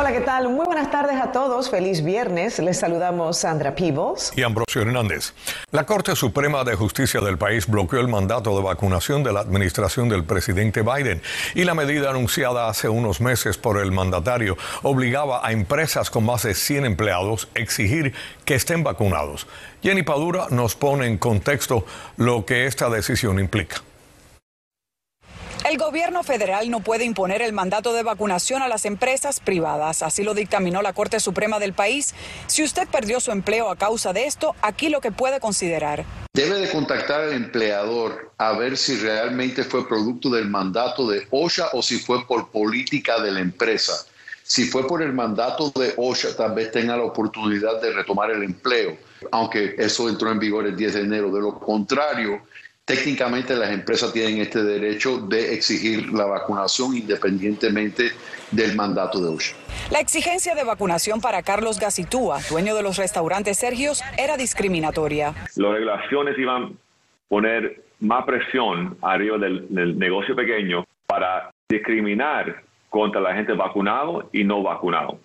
Hola, ¿qué tal? Muy buenas tardes a todos. Feliz viernes. Les saludamos Sandra Peebles y Ambrosio Hernández. La Corte Suprema de Justicia del país bloqueó el mandato de vacunación de la administración del presidente Biden y la medida anunciada hace unos meses por el mandatario obligaba a empresas con más de 100 empleados a exigir que estén vacunados. Jenny Padura nos pone en contexto lo que esta decisión implica. El gobierno federal no puede imponer el mandato de vacunación a las empresas privadas. Así lo dictaminó la Corte Suprema del país. Si usted perdió su empleo a causa de esto, aquí lo que puede considerar. Debe de contactar al empleador a ver si realmente fue producto del mandato de OSHA o si fue por política de la empresa. Si fue por el mandato de OSHA, tal vez tenga la oportunidad de retomar el empleo, aunque eso entró en vigor el 10 de enero. De lo contrario, técnicamente las empresas tienen este derecho de exigir la vacunación independientemente del mandato de OSHA. La exigencia de vacunación para Carlos Gacitúa, dueño de los restaurantes Sergios, era discriminatoria. Las regulaciones iban a poner más presión arriba del, negocio pequeño para discriminar contra la gente vacunado y no vacunado.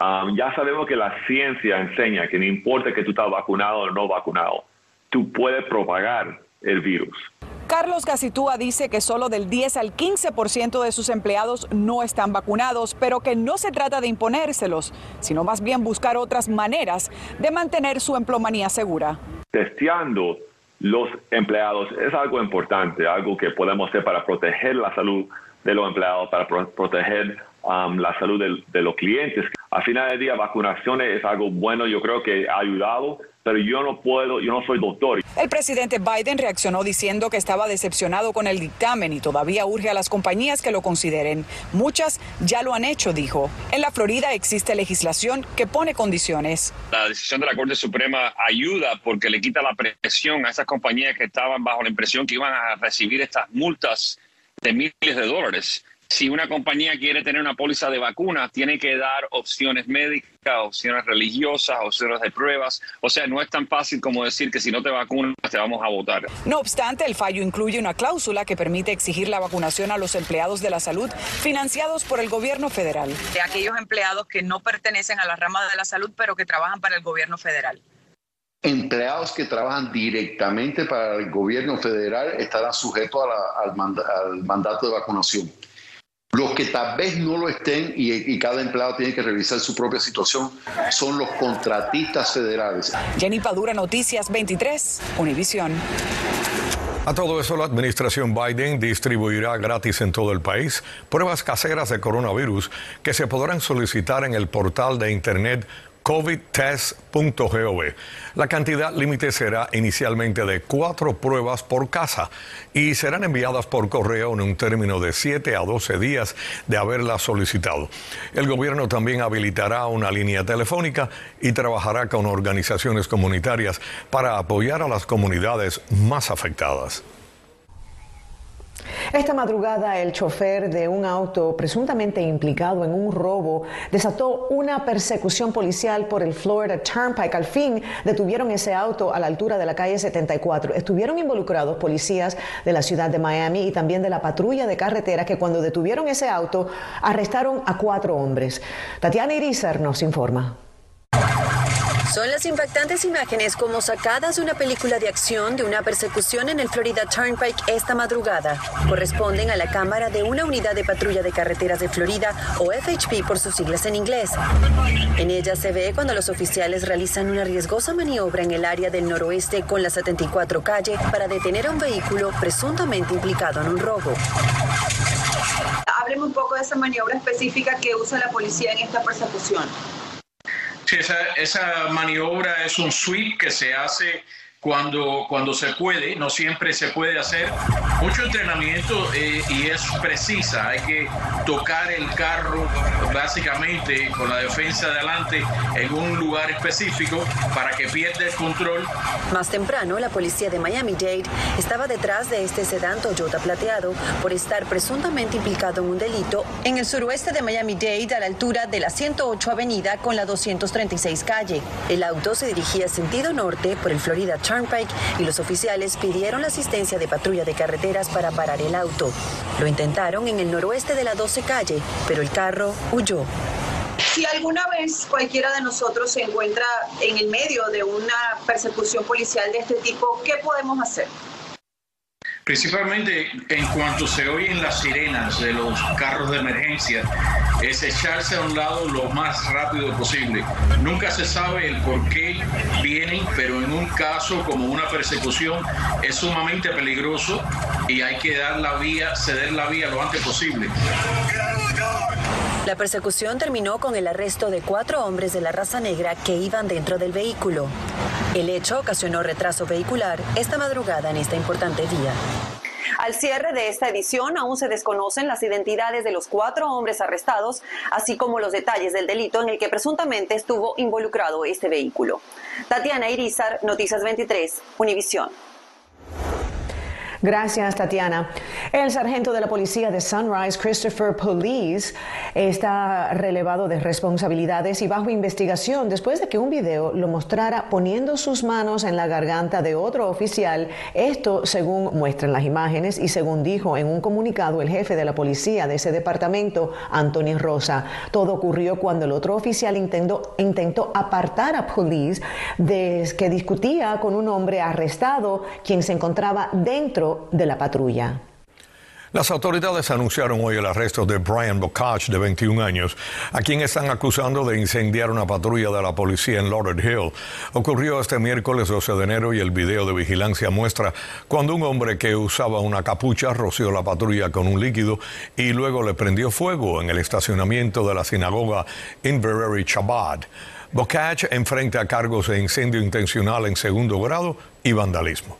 Um, ya sabemos que la ciencia enseña que no importa que tú estás vacunado o no vacunado, tú puedes propagar el virus. Carlos Gacitúa dice que solo del 10 al 15% de sus empleados no están vacunados, pero que no se trata de imponérselos, sino más bien buscar otras maneras de mantener su emplomanía segura. Testeando los empleados es algo importante, algo que podemos hacer para proteger la salud de los empleados, para proteger um, la salud de, los clientes. Al final del día, vacunaciones es algo bueno, yo creo que ha ayudado, pero yo no puedo, yo no soy doctor. El presidente Biden reaccionó diciendo que estaba decepcionado con el dictamen y todavía urge a las compañías que lo consideren. Muchas ya lo han hecho, dijo. En la Florida existe legislación que pone condiciones. La decisión de la Corte Suprema ayuda porque le quita la presión a esas compañías que estaban bajo la impresión que iban a recibir estas multas de miles de dólares si una compañía quiere tener una póliza de vacunas, tiene que dar opciones médicas, opciones religiosas, opciones de pruebas. O sea, no es tan fácil como decir que si no te vacunas, te vamos a votar. No obstante, el fallo incluye una cláusula que permite exigir la vacunación a los empleados de la salud financiados por el gobierno federal. De aquellos empleados que no pertenecen a la rama de la salud, pero que trabajan para el gobierno federal empleados que trabajan directamente para el gobierno federal estarán sujetos al, mandato de vacunación. Los que tal vez no lo estén y, cada empleado tiene que revisar su propia situación son los contratistas federales. Jenny Padura, Noticias 23, Univisión. A todo eso, la administración Biden distribuirá gratis en todo el país pruebas caseras de coronavirus que se podrán solicitar en el portal de Internet covidtest.gov. La cantidad límite será inicialmente de cuatro pruebas por casa y serán enviadas por correo en un término de 7 a 12 días de haberlas solicitado. El gobierno también habilitará una línea telefónica y trabajará con organizaciones comunitarias para apoyar a las comunidades más afectadas. Esta madrugada, el chofer de un auto presuntamente implicado en un robo desató una persecución policial por el Florida Turnpike. Al fin detuvieron ese auto a la altura de la calle 74. Estuvieron involucrados policías de la ciudad de Miami y también de la patrulla de carretera que cuando detuvieron ese auto arrestaron a cuatro hombres. Tatiana Irizar nos informa. Son las impactantes imágenes como sacadas de una película de acción de una persecución en el Florida Turnpike esta madrugada. Corresponden a la cámara de una unidad de patrulla de carreteras de Florida o FHP por sus siglas en inglés. En ella se ve cuando los oficiales realizan una riesgosa maniobra en el área del noroeste con la 74 calle para detener a un vehículo presuntamente implicado en un robo. Hábleme un poco de esa maniobra específica que usa la policía en esta persecución esa, esa maniobra es un sweep que se hace cuando, cuando se puede, no siempre se puede hacer. Mucho entrenamiento eh, y es precisa, hay que tocar el carro básicamente con la defensa adelante en un lugar específico para que pierda el control. Más temprano, la policía de Miami-Dade estaba detrás de este sedán Toyota plateado por estar presuntamente implicado en un delito en el suroeste de Miami-Dade a la altura de la 108 Avenida con la 236 calle. El auto se dirigía sentido norte por el Florida Y los oficiales pidieron la asistencia de patrulla de carreteras para parar el auto. Lo intentaron en el noroeste de la 12 calle, pero el carro huyó. Si alguna vez cualquiera de nosotros se encuentra en el medio de una persecución policial de este tipo, ¿qué podemos hacer? Principalmente en cuanto se oyen las sirenas de los carros de emergencia, es echarse a un lado lo más rápido posible. Nunca se sabe el por qué vienen, pero en un caso como una persecución es sumamente peligroso y hay que dar la vía, ceder la vía lo antes posible. La persecución terminó con el arresto de cuatro hombres de la raza negra que iban dentro del vehículo. El hecho ocasionó retraso vehicular esta madrugada en esta importante vía. Al cierre de esta edición aún se desconocen las identidades de los cuatro hombres arrestados, así como los detalles del delito en el que presuntamente estuvo involucrado este vehículo. Tatiana Irizar, Noticias 23, Univisión. Gracias, Tatiana. El sargento de la policía de Sunrise, Christopher Police, está relevado de responsabilidades y bajo investigación después de que un video lo mostrara poniendo sus manos en la garganta de otro oficial. Esto según muestran las imágenes y según dijo en un comunicado el jefe de la policía de ese departamento, Anthony Rosa. Todo ocurrió cuando el otro oficial intentó, intentó apartar a Police que discutía con un hombre arrestado quien se encontraba dentro de la patrulla. Las autoridades anunciaron hoy el arresto de Brian Bocage, de 21 años, a quien están acusando de incendiar una patrulla de la policía en Lauderdale. Ocurrió este miércoles 12 de enero y el video de vigilancia muestra cuando un hombre que usaba una capucha roció la patrulla con un líquido y luego le prendió fuego en el estacionamiento de la sinagoga Inverary Chabad. Bocage enfrenta cargos de incendio intencional en segundo grado y vandalismo.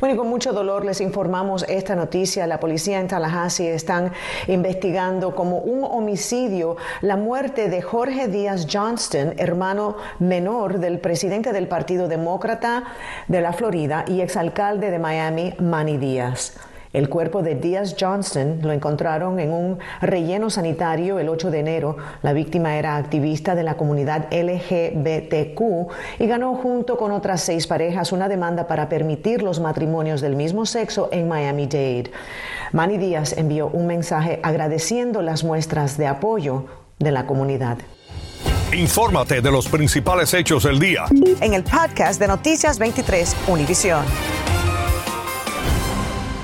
Bueno, y con mucho dolor les informamos esta noticia. La policía en Tallahassee están investigando como un homicidio la muerte de Jorge Díaz Johnston, hermano menor del presidente del Partido Demócrata de la Florida y exalcalde de Miami, Manny Díaz. El cuerpo de Díaz Johnson lo encontraron en un relleno sanitario el 8 de enero. La víctima era activista de la comunidad LGBTQ y ganó junto con otras seis parejas una demanda para permitir los matrimonios del mismo sexo en Miami-Dade. Manny Díaz envió un mensaje agradeciendo las muestras de apoyo de la comunidad. Infórmate de los principales hechos del día en el podcast de Noticias 23 Univisión.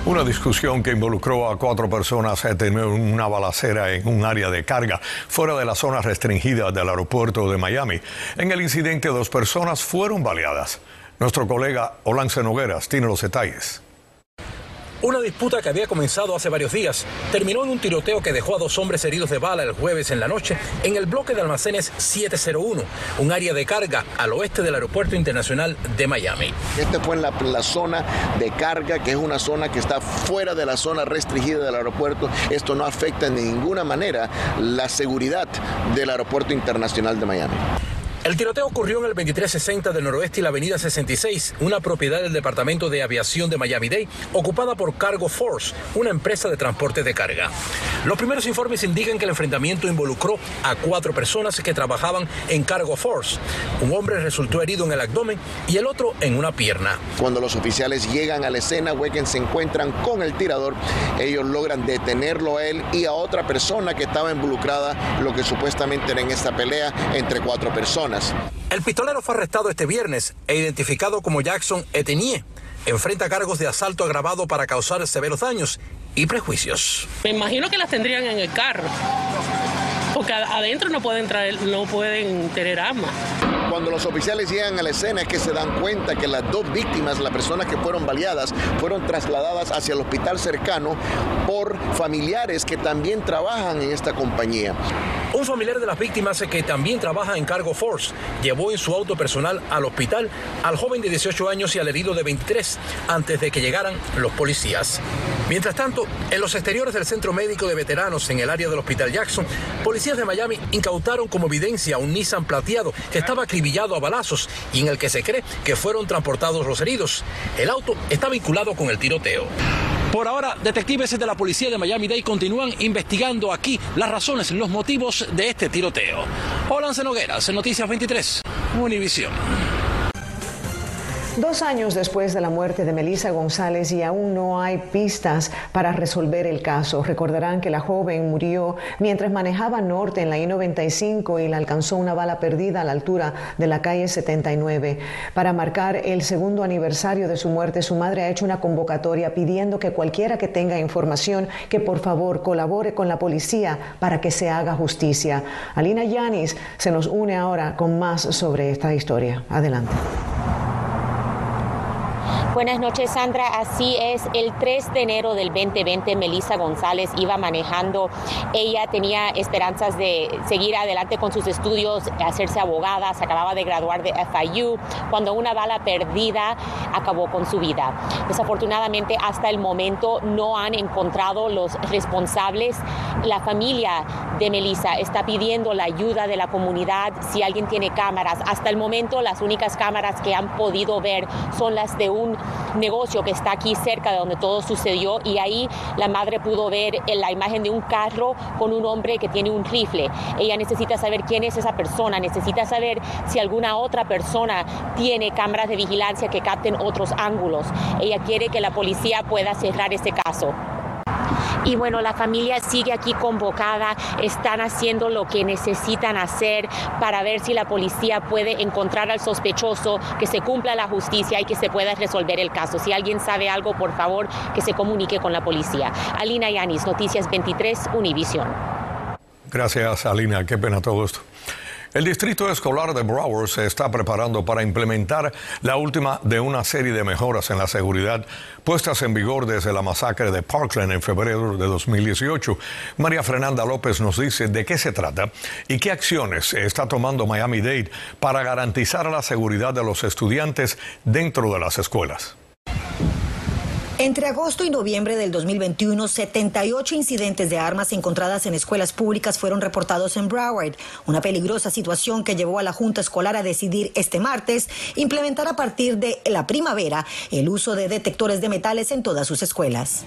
Una discusión que involucró a cuatro personas en una balacera en un área de carga fuera de la zona restringida del aeropuerto de Miami. En el incidente, dos personas fueron baleadas. Nuestro colega Olance Nogueras tiene los detalles. Una disputa que había comenzado hace varios días terminó en un tiroteo que dejó a dos hombres heridos de bala el jueves en la noche en el bloque de almacenes 701, un área de carga al oeste del Aeropuerto Internacional de Miami. Este fue en la, la zona de carga, que es una zona que está fuera de la zona restringida del aeropuerto. Esto no afecta en ninguna manera la seguridad del Aeropuerto Internacional de Miami. El tiroteo ocurrió en el 2360 del noroeste y la avenida 66, una propiedad del Departamento de Aviación de Miami-Dade, ocupada por Cargo Force, una empresa de transporte de carga. Los primeros informes indican que el enfrentamiento involucró a cuatro personas que trabajaban en Cargo Force. Un hombre resultó herido en el abdomen y el otro en una pierna. Cuando los oficiales llegan a la escena, Weekend se encuentran con el tirador. Ellos logran detenerlo a él y a otra persona que estaba involucrada, lo que supuestamente era en esta pelea entre cuatro personas. El pistolero fue arrestado este viernes e identificado como Jackson Etenier. Enfrenta cargos de asalto agravado para causar severos daños y prejuicios. Me imagino que las tendrían en el carro, porque adentro no pueden traer, no pueden tener armas. Cuando los oficiales llegan a la escena es que se dan cuenta que las dos víctimas, las personas que fueron baleadas, fueron trasladadas hacia el hospital cercano por familiares que también trabajan en esta compañía. Un familiar de las víctimas que también trabaja en Cargo Force llevó en su auto personal al hospital al joven de 18 años y al herido de 23 antes de que llegaran los policías. Mientras tanto, en los exteriores del Centro Médico de Veteranos en el área del Hospital Jackson, policías de Miami incautaron como evidencia un Nissan plateado que estaba acribillado a balazos y en el que se cree que fueron transportados los heridos. El auto está vinculado con el tiroteo. Por ahora, detectives de la policía de Miami-Dade continúan investigando aquí las razones, los motivos de este tiroteo. Hola, Nogueras, Noticias 23, Univisión. Dos años después de la muerte de Melissa González y aún no hay pistas para resolver el caso. Recordarán que la joven murió mientras manejaba norte en la I-95 y la alcanzó una bala perdida a la altura de la calle 79. Para marcar el segundo aniversario de su muerte, su madre ha hecho una convocatoria pidiendo que cualquiera que tenga información que por favor colabore con la policía para que se haga justicia. Alina Yanis se nos une ahora con más sobre esta historia. Adelante. Buenas noches, Sandra. Así es, el 3 de enero del 2020, Melissa González iba manejando. Ella tenía esperanzas de seguir adelante con sus estudios, hacerse abogada, se acababa de graduar de FIU, cuando una bala perdida acabó con su vida. Desafortunadamente, hasta el momento no han encontrado los responsables. La familia de Melissa está pidiendo la ayuda de la comunidad si alguien tiene cámaras. Hasta el momento, las únicas cámaras que han podido ver son las de un negocio que está aquí cerca de donde todo sucedió y ahí la madre pudo ver la imagen de un carro con un hombre que tiene un rifle. Ella necesita saber quién es esa persona, necesita saber si alguna otra persona tiene cámaras de vigilancia que capten otros ángulos. Ella quiere que la policía pueda cerrar ese caso. Y bueno, la familia sigue aquí convocada, están haciendo lo que necesitan hacer para ver si la policía puede encontrar al sospechoso, que se cumpla la justicia y que se pueda resolver el caso. Si alguien sabe algo, por favor, que se comunique con la policía. Alina Yanis, Noticias 23, Univisión. Gracias, Alina. Qué pena todo esto. El distrito escolar de Broward se está preparando para implementar la última de una serie de mejoras en la seguridad puestas en vigor desde la masacre de Parkland en febrero de 2018. María Fernanda López nos dice de qué se trata y qué acciones está tomando Miami-Dade para garantizar la seguridad de los estudiantes dentro de las escuelas. Entre agosto y noviembre del 2021, 78 incidentes de armas encontradas en escuelas públicas fueron reportados en Broward, una peligrosa situación que llevó a la Junta Escolar a decidir este martes implementar a partir de la primavera el uso de detectores de metales en todas sus escuelas.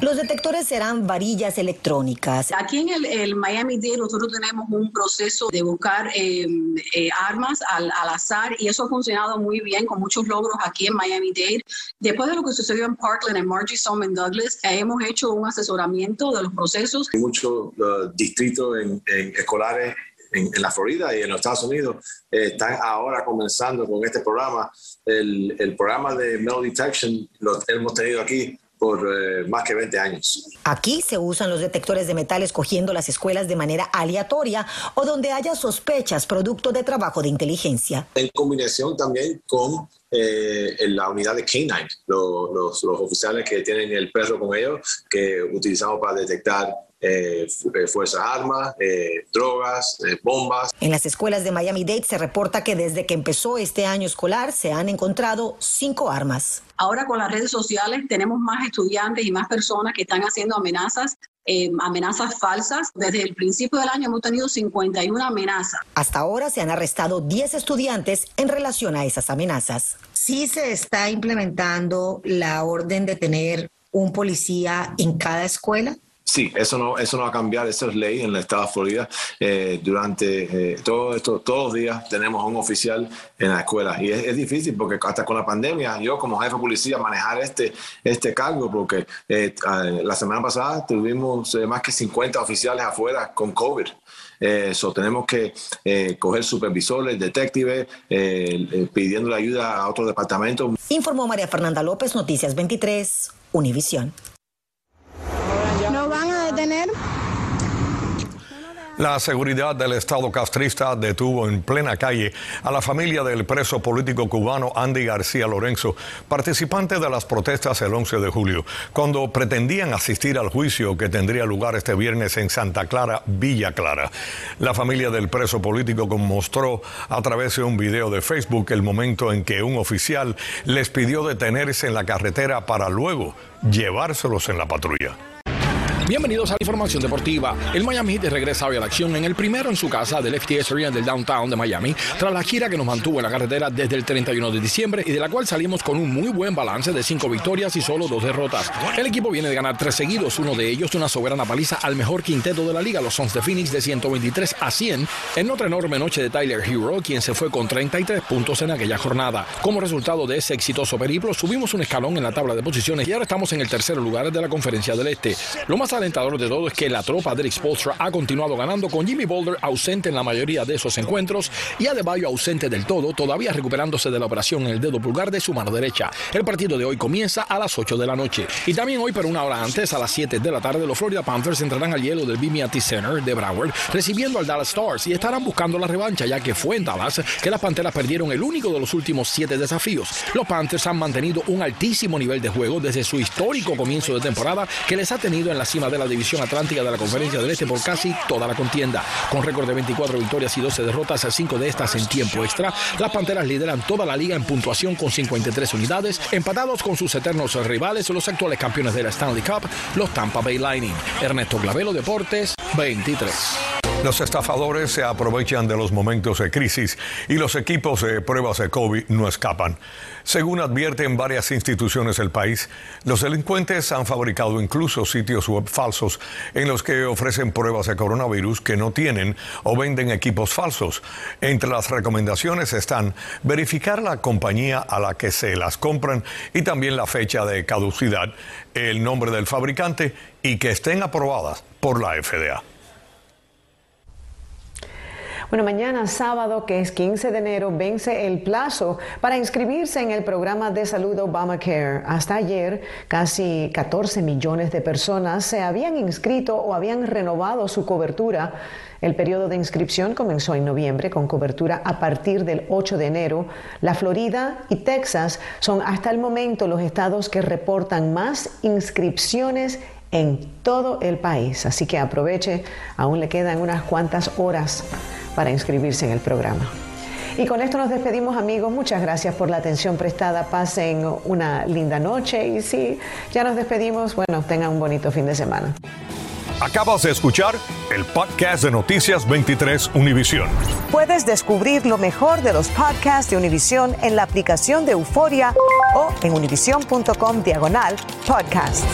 Los detectores serán varillas electrónicas. Aquí en el, Miami-Dade nosotros tenemos un proceso de buscar em, eh, armas al, azar y eso ha funcionado muy bien con muchos logros aquí en Miami-Dade. Después de lo que sucedió en Parkland, en Margie Some Douglas, hemos hecho un asesoramiento de los procesos. Hay muchos uh, distritos en, escolares en, la Florida y en los Estados Unidos eh, están ahora comenzando con este programa. El, el programa de Metal Detection lo hemos tenido aquí por eh, más que 20 años. Aquí se usan los detectores de metales cogiendo las escuelas de manera aleatoria o donde haya sospechas producto de trabajo de inteligencia. En combinación también con eh, la unidad de K9, los, los, los oficiales que tienen el perro con ellos, que utilizamos para detectar eh, eh, fuerzas armas, eh, drogas, bombas. En las escuelas de Miami-Dade se reporta que desde que empezó este año escolar se han encontrado cinco armas. Ahora con las redes sociales tenemos más estudiantes y más personas que están haciendo amenazas amenazas falsas. Desde el principio del año hemos tenido 51 amenazas. Hasta ahora se han arrestado 10 estudiantes en relación a esas amenazas. Sí se está implementando la orden de tener un policía en cada escuela. Sí, eso no, eso no va a cambiar, eso es ley en el estado de Florida. Eh, durante eh, todo esto, todos los días tenemos un oficial en la escuela y es, difícil porque hasta con la pandemia, yo como jefe de policía manejar este, este cargo porque eh, la semana pasada tuvimos más que 50 oficiales afuera con COVID. Eso tenemos que coger supervisores, detectives, pidiendo ayuda a otros departamentos. Informó María Fernanda López, Noticias 23, Univisión. La seguridad del Estado castrista detuvo en plena calle a la familia del preso político cubano Andy García Lorenzo, participante de las protestas el 11 de julio, cuando pretendían asistir al juicio que tendría lugar este viernes en Santa Clara, Villa Clara. La familia del preso político mostró a través de un video de Facebook el momento en que un oficial les pidió detenerse en la carretera para luego llevárselos en la patrulla. Bienvenidos a la información deportiva. El Miami Heat regresa hoy a la acción en el primero en su casa del FTS Arena del downtown de Miami, tras la gira que nos mantuvo en la carretera desde el 31 de diciembre y de la cual salimos con un muy buen balance de cinco victorias y solo dos derrotas. El equipo viene de ganar tres seguidos, uno de ellos una soberana paliza al mejor quinteto de la liga, los Suns de Phoenix de 123 a 100, en otra enorme noche de Tyler Hero, quien se fue con 33 puntos en aquella jornada. Como resultado de ese exitoso periplo, subimos un escalón en la tabla de posiciones y ahora estamos en el tercer lugar de la conferencia del Este. Lo más alentador de todo es que la tropa de Eric Spolstra ha continuado ganando con Jimmy Boulder ausente en la mayoría de esos encuentros y Adebayo ausente del todo, todavía recuperándose de la operación en el dedo pulgar de su mano derecha. El partido de hoy comienza a las 8 de la noche. Y también hoy, pero una hora antes, a las 7 de la tarde, los Florida Panthers entrarán al hielo del BB&T Center de Broward, recibiendo al Dallas Stars y estarán buscando la revancha, ya que fue en Dallas que las Panteras perdieron el único de los últimos siete desafíos. Los Panthers han mantenido un altísimo nivel de juego desde su histórico comienzo de temporada que les ha tenido en la cima de la división atlántica de la Conferencia del Este por casi toda la contienda. Con récord de 24 victorias y 12 derrotas, 5 de estas en tiempo extra, las Panteras lideran toda la liga en puntuación con 53 unidades, empatados con sus eternos rivales, los actuales campeones de la Stanley Cup, los Tampa Bay Lightning. Ernesto Clavelo Deportes, 23. Los estafadores se aprovechan de los momentos de crisis y los equipos de pruebas de COVID no escapan. Según advierten varias instituciones del país, los delincuentes han fabricado incluso sitios web falsos en los que ofrecen pruebas de coronavirus que no tienen o venden equipos falsos. Entre las recomendaciones están verificar la compañía a la que se las compran y también la fecha de caducidad, el nombre del fabricante y que estén aprobadas por la FDA. Bueno, mañana sábado, que es 15 de enero, vence el plazo para inscribirse en el programa de salud Obamacare. Hasta ayer, casi 14 millones de personas se habían inscrito o habían renovado su cobertura. El periodo de inscripción comenzó en noviembre con cobertura a partir del 8 de enero. La Florida y Texas son hasta el momento los estados que reportan más inscripciones en todo el país. Así que aproveche, aún le quedan unas cuantas horas para inscribirse en el programa. Y con esto nos despedimos amigos, muchas gracias por la atención prestada, pasen una linda noche y si ya nos despedimos, bueno, tengan un bonito fin de semana. Acabas de escuchar el podcast de Noticias 23 Univisión. Puedes descubrir lo mejor de los podcasts de Univisión en la aplicación de Euforia o en univision.com diagonal podcasts.